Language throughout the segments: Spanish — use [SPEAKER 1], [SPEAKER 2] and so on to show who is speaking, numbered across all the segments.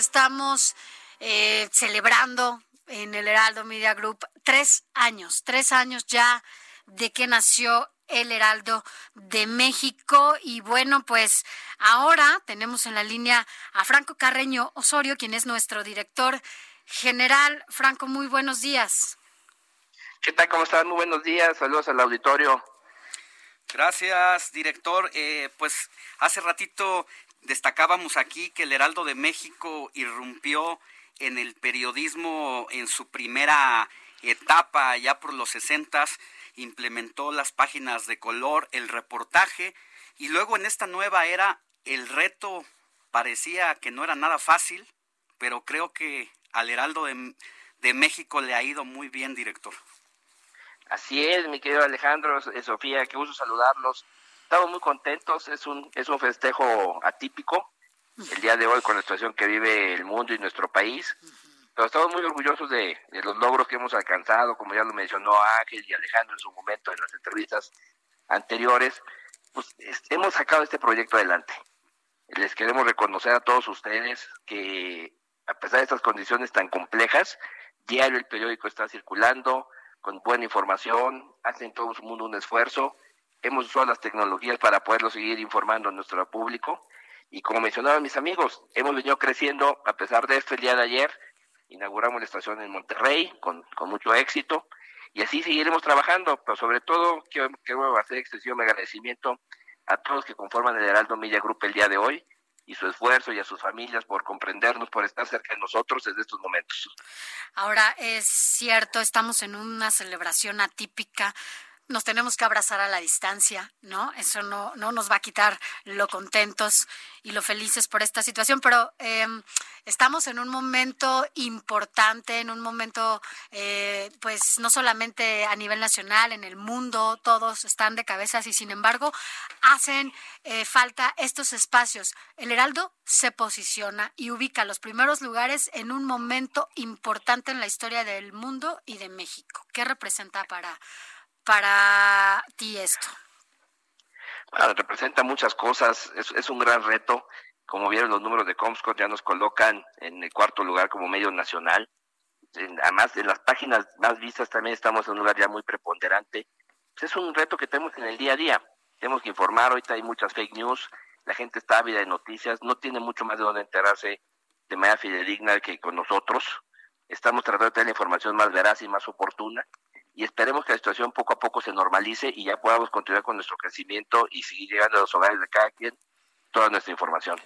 [SPEAKER 1] Estamos eh, celebrando en el Heraldo Media Group tres años, tres años ya de que nació el Heraldo de México. Y bueno, pues ahora tenemos en la línea a Franco Carreño Osorio, quien es nuestro director general. Franco, muy buenos días.
[SPEAKER 2] ¿Qué tal? ¿Cómo están? Muy buenos días. Saludos al auditorio.
[SPEAKER 3] Gracias, director. Eh, pues hace ratito destacábamos aquí que el Heraldo de México irrumpió en el periodismo en su primera etapa, ya por los sesentas, implementó las páginas de color, el reportaje, y luego en esta nueva era el reto parecía que no era nada fácil, pero creo que al Heraldo de, de México le ha ido muy bien, director.
[SPEAKER 2] Así es, mi querido Alejandro, Sofía, qué gusto saludarlos. Estamos muy contentos, es un, es un festejo atípico el día de hoy con la situación que vive el mundo y nuestro país. Pero estamos muy orgullosos de, los logros que hemos alcanzado, como ya lo mencionó Ángel y Alejandro en su momento en las entrevistas anteriores. Pues hemos sacado este proyecto adelante. Les queremos reconocer a todos ustedes que a pesar de estas condiciones tan complejas, diario el periódico está circulando, con buena información, hacen todo su mundo un esfuerzo. Hemos usado las tecnologías para poderlo seguir informando a nuestro público. Y como mencionaban mis amigos, hemos venido creciendo a pesar de esto el día de ayer. Inauguramos la estación en Monterrey con, con mucho éxito. Y así seguiremos trabajando, pero sobre todo quiero, hacer extensión de agradecimiento a todos que conforman el Heraldo Media Group el día de hoy y su esfuerzo y a sus familias por comprendernos, por estar cerca de nosotros desde estos momentos.
[SPEAKER 1] Ahora, es cierto, estamos en una celebración atípica nos tenemos que abrazar a la distancia, ¿no? Eso no, no nos va a quitar lo contentos y lo felices por esta situación, pero em, estamos en un momento importante, en un momento, eh, pues no solamente a nivel nacional, en el mundo, todos están de cabezas y sin embargo hacen eh, falta estos espacios. El Heraldo se posiciona y ubica los primeros lugares en un momento importante en la historia del mundo y de México. ¿Qué representa para para ti esto?
[SPEAKER 2] representa muchas cosas, es, un gran reto. Como vieron los números de Comscore ya nos colocan en el cuarto lugar como medio nacional. Además, en las páginas más vistas también estamos en un lugar ya muy preponderante. Pues es un reto que tenemos en el día a día. Tenemos que informar, ahorita hay muchas fake news, la gente está ávida de noticias, no tiene mucho más de dónde enterarse de manera fidedigna que con nosotros. Estamos tratando de tener la información más veraz y más oportuna y esperemos que la situación poco a poco se normalice y ya podamos continuar con nuestro crecimiento y seguir llegando a los hogares de cada quien toda nuestra información.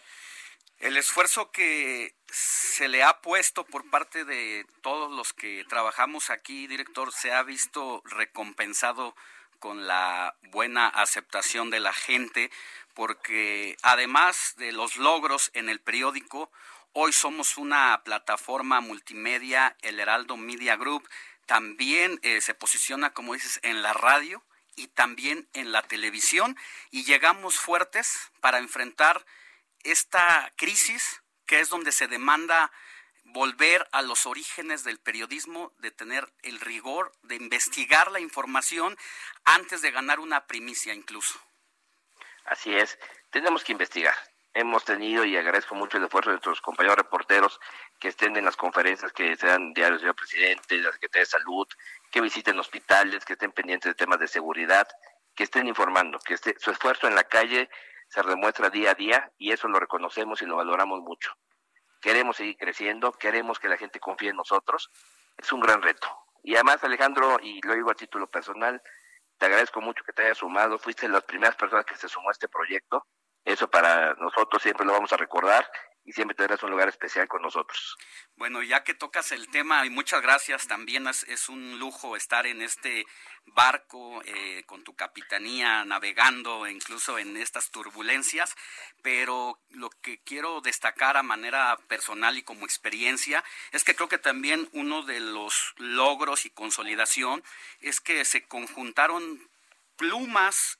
[SPEAKER 3] El esfuerzo que se le ha puesto por parte de todos los que trabajamos aquí, director, se ha visto recompensado con la buena aceptación de la gente, porque además de los logros en el periódico, hoy somos una plataforma multimedia, el Heraldo Media Group, también eh, se posiciona, como dices, en la radio y también en la televisión y llegamos fuertes para enfrentar esta crisis que es donde se demanda volver a los orígenes del periodismo, de tener el rigor, de investigar la información antes de ganar una primicia incluso.
[SPEAKER 2] Así es, tenemos que investigar, hemos tenido y agradezco mucho el esfuerzo de nuestros compañeros reporteros que estén en las conferencias que se dan diarios del presidente, de la Secretaría de Salud, que visiten hospitales, que estén pendientes de temas de seguridad, que estén informando, que esté, su esfuerzo en la calle se demuestra día a día y eso lo reconocemos y lo valoramos mucho. Queremos seguir creciendo, queremos que la gente confíe en nosotros, es un gran reto. Y además, Alejandro, y lo digo a título personal, te agradezco mucho que te hayas sumado, fuiste las primeras personas que se sumó a este proyecto eso para nosotros siempre lo vamos a recordar y siempre tendrás un lugar especial con nosotros.
[SPEAKER 3] Bueno, ya que tocas el tema, y muchas gracias, también es, un lujo estar en este barco eh, con tu capitanía navegando incluso en estas turbulencias, pero lo que quiero destacar a manera personal y como experiencia es que creo que también uno de los logros y consolidación es que se conjuntaron plumas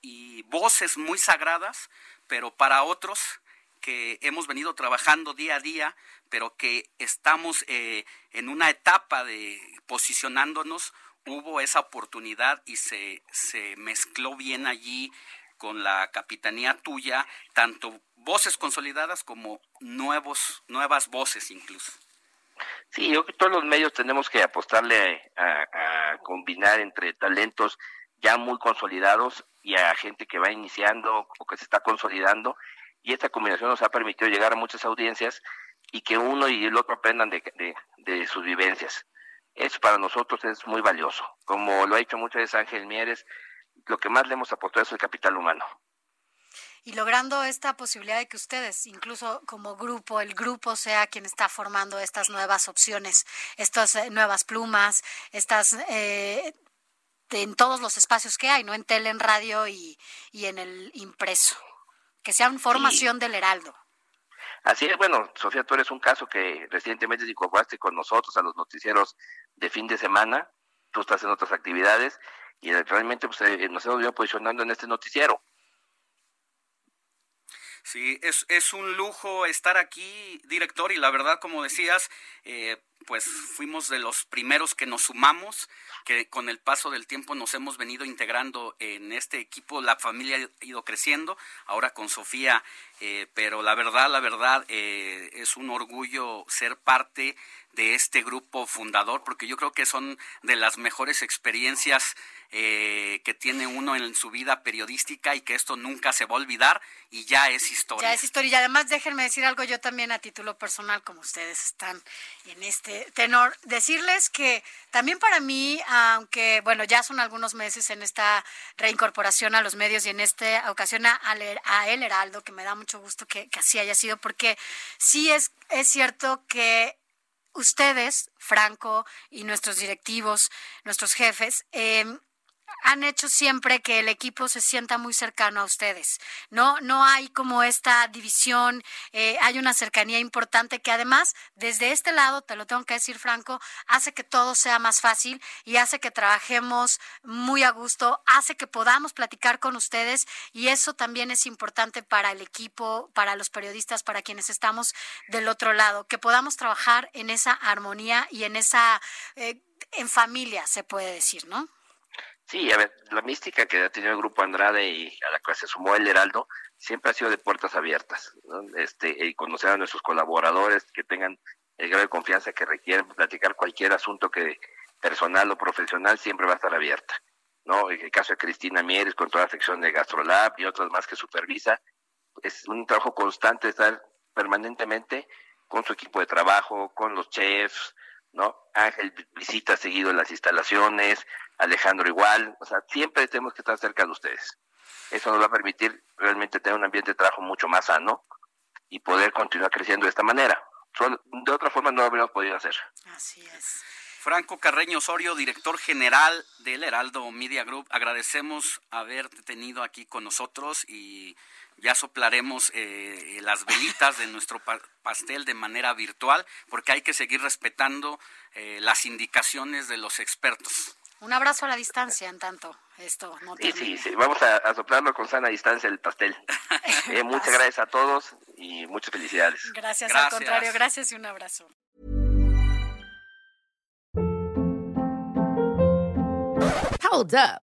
[SPEAKER 3] y voces muy sagradas, pero para otros que hemos venido trabajando día a día, pero que estamos eh, en una etapa de posicionándonos, hubo esa oportunidad y se, se mezcló bien allí con la capitanía tuya, tanto voces consolidadas como nuevos, nuevas voces incluso.
[SPEAKER 2] Sí, yo que todos los medios tenemos que apostarle a, combinar entre talentos ya muy consolidados y a gente que va iniciando o que se está consolidando. Y esta combinación nos ha permitido llegar a muchas audiencias y que uno y el otro aprendan de, de, sus vivencias. Eso para nosotros es muy valioso. Como lo ha dicho muchas veces Ángel Mieres, lo que más le hemos apostado es el capital humano
[SPEAKER 1] y logrando esta posibilidad de que ustedes, incluso como grupo, el grupo sea quien está formando estas nuevas opciones, estas eh, nuevas plumas, estas eh, en todos los espacios que hay, no en tele, en radio y, y en el impreso, que sean formación del Heraldo.
[SPEAKER 2] Así es, bueno, Sofía, tú eres un caso que recientemente te incorporaste con nosotros a los noticieros de fin de semana, tú estás en otras actividades y realmente pues, eh, nos hemos ido posicionando en este noticiero.
[SPEAKER 3] Sí, es, es un lujo estar aquí, director, y la verdad, como decías, eh, pues fuimos de los primeros que nos sumamos, que con el paso del tiempo nos hemos venido integrando en este equipo, la familia ha ido creciendo, ahora con Sofía, eh, pero la verdad, la verdad, eh, es un orgullo ser parte de este grupo fundador, porque yo creo que son de las mejores experiencias eh, que tiene uno en su vida periodística y que esto nunca se va a olvidar y ya es historia.
[SPEAKER 1] Ya es historia. Y además déjenme decir algo yo también a título personal, como ustedes están en este tenor, decirles que también para mí, aunque bueno, ya son algunos meses en esta reincorporación a los medios y en esta ocasión a, a El Heraldo, que me da mucho gusto que, así haya sido, porque sí es, es cierto que ustedes, Franco y nuestros directivos, nuestros jefes, eh, han hecho siempre que el equipo se sienta muy cercano a ustedes. No, no hay como esta división, eh, hay una cercanía importante que además desde este lado, te lo tengo que decir Franco, hace que todo sea más fácil y hace que trabajemos muy a gusto, hace que podamos platicar con ustedes y eso también es importante para el equipo, para los periodistas, para quienes estamos del otro lado, que podamos trabajar en esa armonía y en esa, eh, en familia, se puede decir, ¿no?
[SPEAKER 2] Sí, a ver, la mística que ha tenido el grupo Andrade y a la que se sumó el Heraldo siempre ha sido de puertas abiertas, este, y conocer a nuestros colaboradores que tengan el grado de confianza que requieren platicar cualquier asunto que personal o profesional siempre va a estar abierta, ¿no? En el caso de Cristina Mieres con toda la sección de Gastrolab y otras más que supervisa, es un trabajo constante estar permanentemente con su equipo de trabajo, con los chefs, ¿no? Ángel visita seguido las instalaciones, Alejandro igual, o sea, siempre tenemos que estar cerca de ustedes. Eso nos va a permitir realmente tener un ambiente de trabajo mucho más sano y poder continuar creciendo de esta manera. De otra forma no lo habríamos podido hacer.
[SPEAKER 1] Así es.
[SPEAKER 3] Franco Carreño Osorio, director general del Heraldo Media Group, agradecemos haberte tenido aquí con nosotros y ya soplaremos eh, las velitas de nuestro pastel de manera virtual porque hay que seguir respetando eh, las indicaciones de los expertos.
[SPEAKER 1] Un abrazo a la distancia, en tanto esto no
[SPEAKER 2] Sí, sí, sí, vamos a, soplarlo con sana distancia el pastel. Eh, muchas gracias a todos y muchas felicidades.
[SPEAKER 1] Gracias, gracias, al contrario, gracias y un abrazo.
[SPEAKER 4] Hold up.